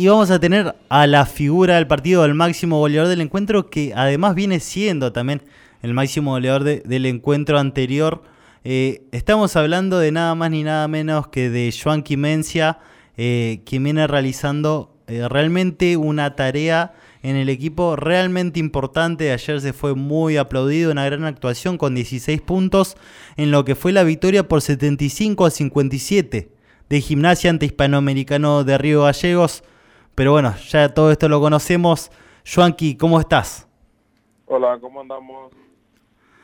Y vamos a tener a la figura del partido, el máximo goleador del encuentro, que además viene siendo también el máximo goleador del encuentro anterior. Eh, estamos hablando de nada más ni nada menos que de Joan Quimencia, eh, quien viene realizando eh, realmente una tarea en el equipo realmente importante. Ayer se fue muy aplaudido, una gran actuación con 16 puntos en lo que fue la victoria por 75 a 57 de Gimnasia ante Hispanoamericano de Río Gallegos. Pero bueno, ya todo esto lo conocemos. Joanqui, ¿cómo estás? Hola, ¿cómo andamos?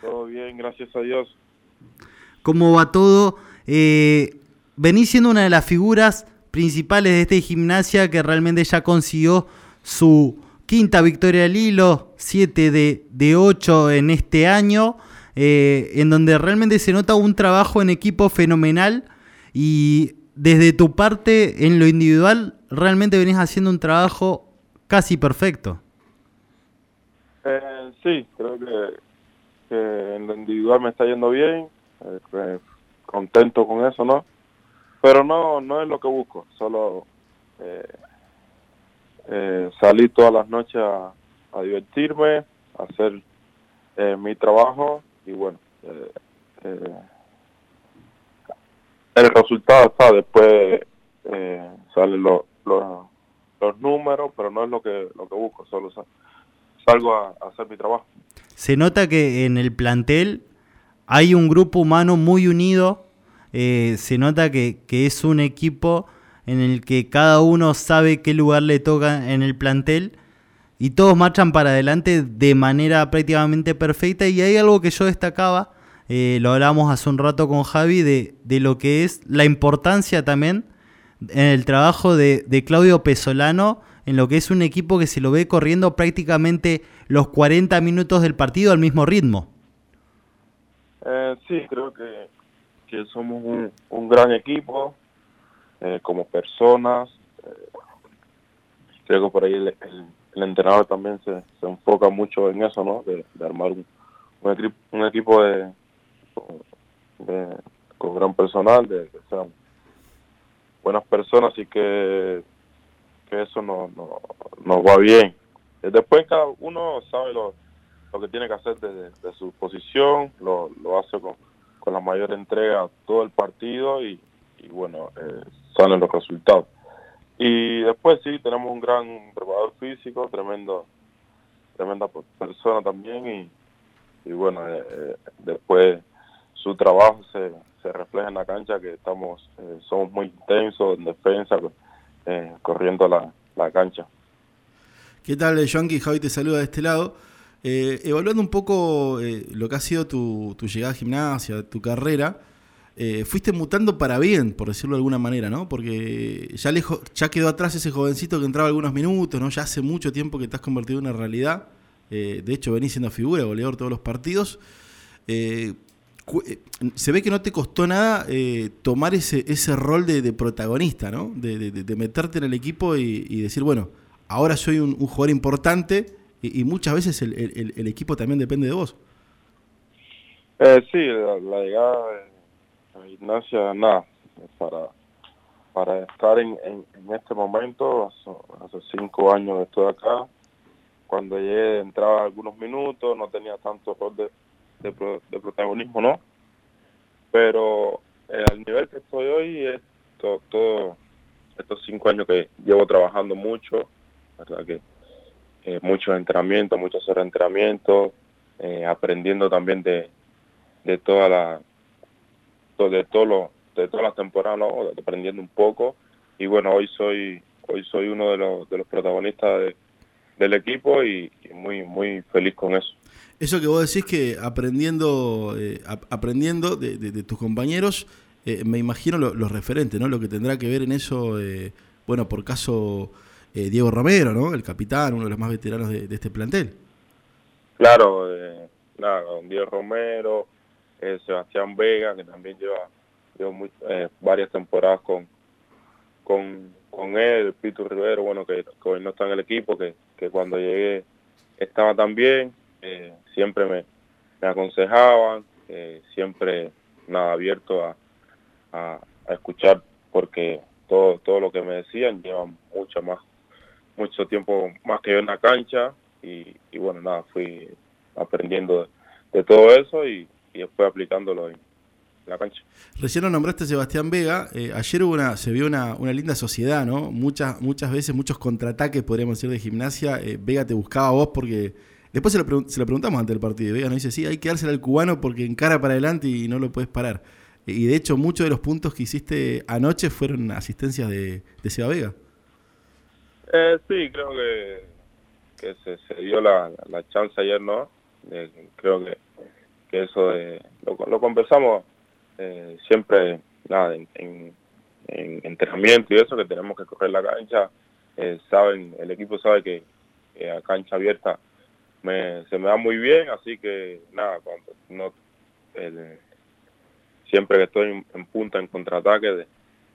Todo bien, gracias a Dios. ¿Cómo va todo? Eh, venís siendo una de las figuras principales de este gimnasia que realmente ya consiguió su quinta victoria al hilo, 7 de, de 8 en este año, eh, en donde realmente se nota un trabajo en equipo fenomenal y desde tu parte en lo individual realmente venís haciendo un trabajo casi perfecto. Eh, sí, creo que, en lo individual me está yendo bien, eh, contento con eso, ¿no? Pero no, no es lo que busco, solo eh, eh, salir todas las noches a, divertirme, a hacer eh, mi trabajo y bueno, el resultado está después salen los, los, números, pero no es lo que, lo que busco, solo salgo a hacer mi trabajo. Se nota que en el plantel hay un grupo humano muy unido eh, se nota que, es un equipo en el que cada uno sabe qué lugar le toca en el plantel y todos marchan para adelante de manera prácticamente perfecta y hay algo que yo destacaba, eh, lo hablamos hace un rato con Javi, de, lo que es la importancia también en el trabajo de, Claudio Pesolano, en lo que es un equipo que se lo ve corriendo prácticamente los 40 minutos del partido al mismo ritmo. Eh, sí, creo que que somos un, gran equipo eh, como personas. Eh, creo que por ahí el, entrenador también se, enfoca mucho en eso, ¿no? De, armar un, un, equipo de, con gran personal, de que sean buenas personas y que, que eso nos no, no va bien. Después cada uno sabe lo, lo que tiene que hacer desde de su posición, lo, lo hace con, con la mayor entrega todo el partido y, bueno, eh, salen los resultados. Y después sí, tenemos un gran preparador físico, tremendo, tremenda persona también y, bueno, eh, eh, después su trabajo se, refleja en la cancha que estamos, somos muy intensos en defensa, corriendo la, la cancha. ¿Qué tal, Joanqui? Javi te saluda de este lado. Eh, evaluando un poco eh, lo que ha sido tu, llegada a gimnasia, tu carrera, eh, fuiste mutando para bien, por decirlo de alguna manera, ¿no? Porque ya, lejos, ya quedó atrás ese jovencito que entraba algunos minutos, ¿no? Ya hace mucho tiempo que te has convertido en una realidad. de hecho, venís siendo figura, goleador todos los partidos. Se ve que no te costó nada tomar ese, ese rol de, protagonista, ¿no? De, meterte en el equipo y, decir, bueno, ahora soy un jugador importante y, muchas veces el, el, equipo también depende de vos. Eh, sí, la, llegada a la gimnasia, nada, para, para estar en, en, este momento, hace, cinco años estoy acá, cuando llegué entraba algunos minutos, no tenía tanto rol de, de, protagonismo, ¿no? Pero eh, al nivel que estoy hoy, es todo, estos cinco años que llevo trabajando mucho, ¿verdad? Que eh, muchos entrenamientos, muchos horas de entrenamiento, eh, aprendiendo también de, de toda la de todo lo, de todas las temporadas, aprendiendo un poco y bueno hoy soy hoy soy uno de los, de los protagonistas del equipo y, muy muy feliz con eso. Eso que vos decís que aprendiendo eh, aprendiendo de, de, tus compañeros, eh, me imagino los referentes, ¿no? Lo que tendrá que ver en eso, bueno, por caso eh, Diego Romero, ¿no? El capitán, uno de los más veteranos de, este plantel. Claro, eh, Diego Romero, eh, Sebastián Vega, que también lleva, eh, varias temporadas con, con, con él, Pito Rivero, bueno, que, hoy no está en el equipo, que, que cuando llegué estaba también, siempre me, me aconsejaban, siempre nada abierto a, a, a escuchar porque todo, todo lo que me decían lleva mucha más mucho tiempo más que yo en la cancha y, bueno, nada, fui aprendiendo de, todo eso y, después aplicándolo en la cancha. Recién lo nombraste a Sebastián Vega, eh, ayer hubo una, se vio una, una, linda sociedad, ¿no? Muchas, muchas veces, muchos contraataques, podríamos decir, de gimnasia. Eh, Vega te buscaba a vos porque... Después se lo, se lo preguntamos antes del partido. Vega nos dice, sí, hay que dársela al cubano porque encara para adelante y no lo puedes parar. Y de hecho, muchos de los puntos que hiciste anoche fueron asistencias de, de Seba Vega. Eh, sí, creo que, que se, se dio la, la, chance ayer, ¿no? creo que, que eso de, lo, lo conversamos eh, siempre nada en, en, entrenamiento y eso, que tenemos que correr la cancha. Eh, saben, el equipo sabe que, a cancha abierta me, se me da muy bien, así que nada, cuando no, siempre que estoy en, punta, en contraataque,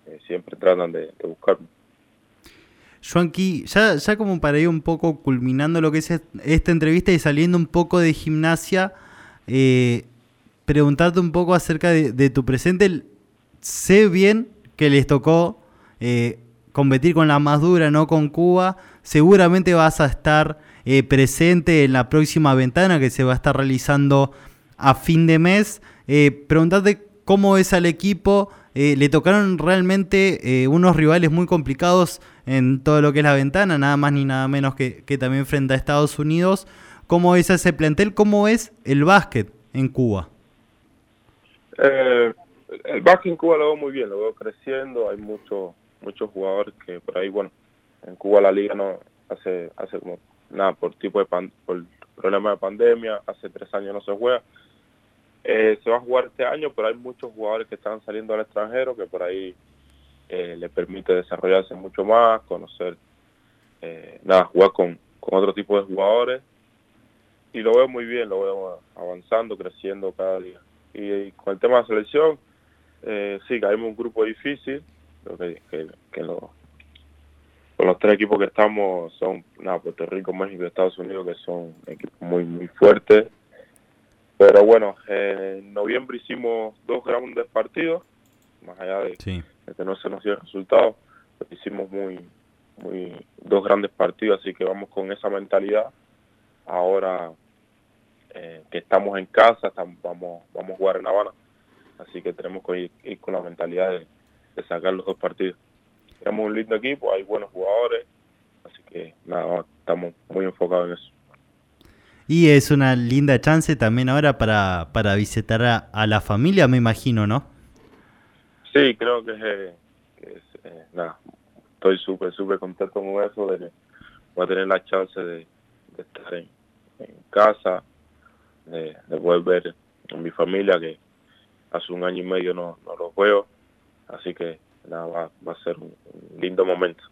eh, siempre tratan de, de buscarme. Joanqui, ya, ya como para ir un poco culminando lo que es esta entrevista y saliendo un poco de gimnasia, eh, preguntarte un poco acerca de, tu presente. Sé bien que les tocó eh, competir con la más dura, no con Cuba. Seguramente vas a estar eh, presente en la próxima ventana que se va a estar realizando a fin de mes. preguntarte cómo es al equipo. le tocaron realmente unos rivales muy complicados en todo lo que es la ventana, nada más ni nada menos que, también frente a Estados Unidos. ¿Cómo es ese plantel? ¿Cómo es el básquet en Cuba? Eh, el básquet en Cuba lo veo muy bien, lo veo creciendo, hay muchos muchos jugadores que por ahí, bueno, en Cuba la liga no hace hace como nada por tipo de por problema de pandemia, hace tres años no se juega. Eh, se va a jugar este año, pero hay muchos jugadores que están saliendo al extranjero que por ahí eh, le permite desarrollarse mucho más, conocer, eh, nada, jugar con, con otro tipo de jugadores. Y lo veo muy bien, lo veo avanzando, creciendo cada día. Y, con el tema de la selección, eh, sí, caímos un grupo difícil, que, que, que con los tres equipos que estamos son nada, Puerto Rico, México y Estados Unidos, que son equipos muy, muy fuertes. Pero bueno, en noviembre hicimos dos grandes partidos, más allá de, que no se nos dio el resultado. hicimos muy, muy dos grandes partidos, así que vamos con esa mentalidad. Ahora eh, que estamos en casa, vamos, vamos a jugar en Habana, así que tenemos que ir, con la mentalidad de, sacar los dos partidos. Tenemos un lindo equipo, hay buenos jugadores, así que nada, estamos muy enfocados en eso. Y es una linda chance también ahora para, para visitar a, a la familia, me imagino, ¿no? Sí, creo que, es, eh, nada, estoy súper, súper contento con eso, de que voy a tener la chance de, estar en, casa, de, de, poder ver a mi familia, que hace un año y medio no, no los veo, así que nada, va, va a ser un, lindo momento.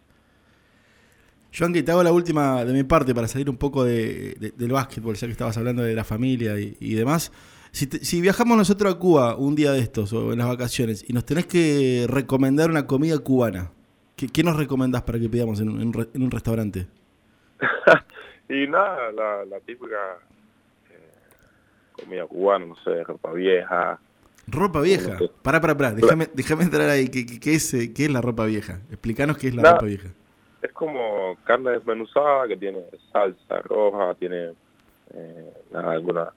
Joan, te hago la última de mi parte para salir un poco de, del básquetbol, ya que estabas hablando de la familia y, y demás. Si, viajamos nosotros a Cuba un día de estos o en las vacaciones y nos tenés que recomendar una comida cubana, ¿qué, nos recomendás para que pidamos en un, restaurante? y nada, la, típica eh, comida cubana, no sé, ropa vieja. ¿Ropa vieja? Pará, pará, pará, déjame, déjame entrar ahí. ¿Qué, qué, es, ¿Qué es la ropa vieja? Explícanos qué es la ropa vieja. Es como carne desmenuzada que tiene salsa roja, tiene eh, alguna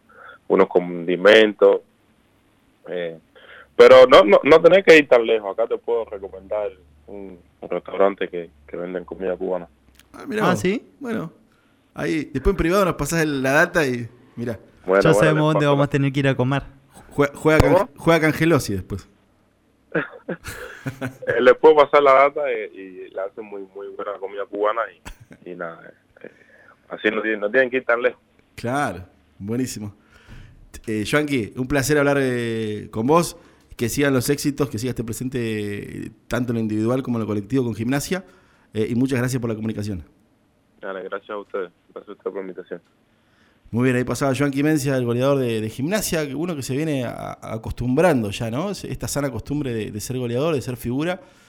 unos condimentos. Eh, pero no, no, no tenés que ir tan lejos. Acá te puedo recomendar un, restaurante que, que venden comida cubana. Ah, mira. Ah, sí. Bueno. Ahí, después en privado nos pasas la data y mira. ya sabemos dónde vamos a tener que ir a comer. Juega, juega, juega Cangelosi después. Eh, le puedo pasar la data y, y le hacen muy muy buena comida cubana y, y nada. Eh, así no tienen, no tienen que ir tan lejos. Claro, buenísimo. Eh, Joanqui, un placer hablar eh, con vos. Que sigan los éxitos, que siga este presente eh, tanto en lo individual como en lo colectivo con gimnasia. Eh, y muchas gracias por la comunicación. gracias a ustedes. Gracias a ustedes por la invitación. Muy bien, ahí pasaba Joan Quimencia, el goleador de, gimnasia, uno que se viene acostumbrando ya, ¿no? Esta sana costumbre de ser goleador, de ser figura.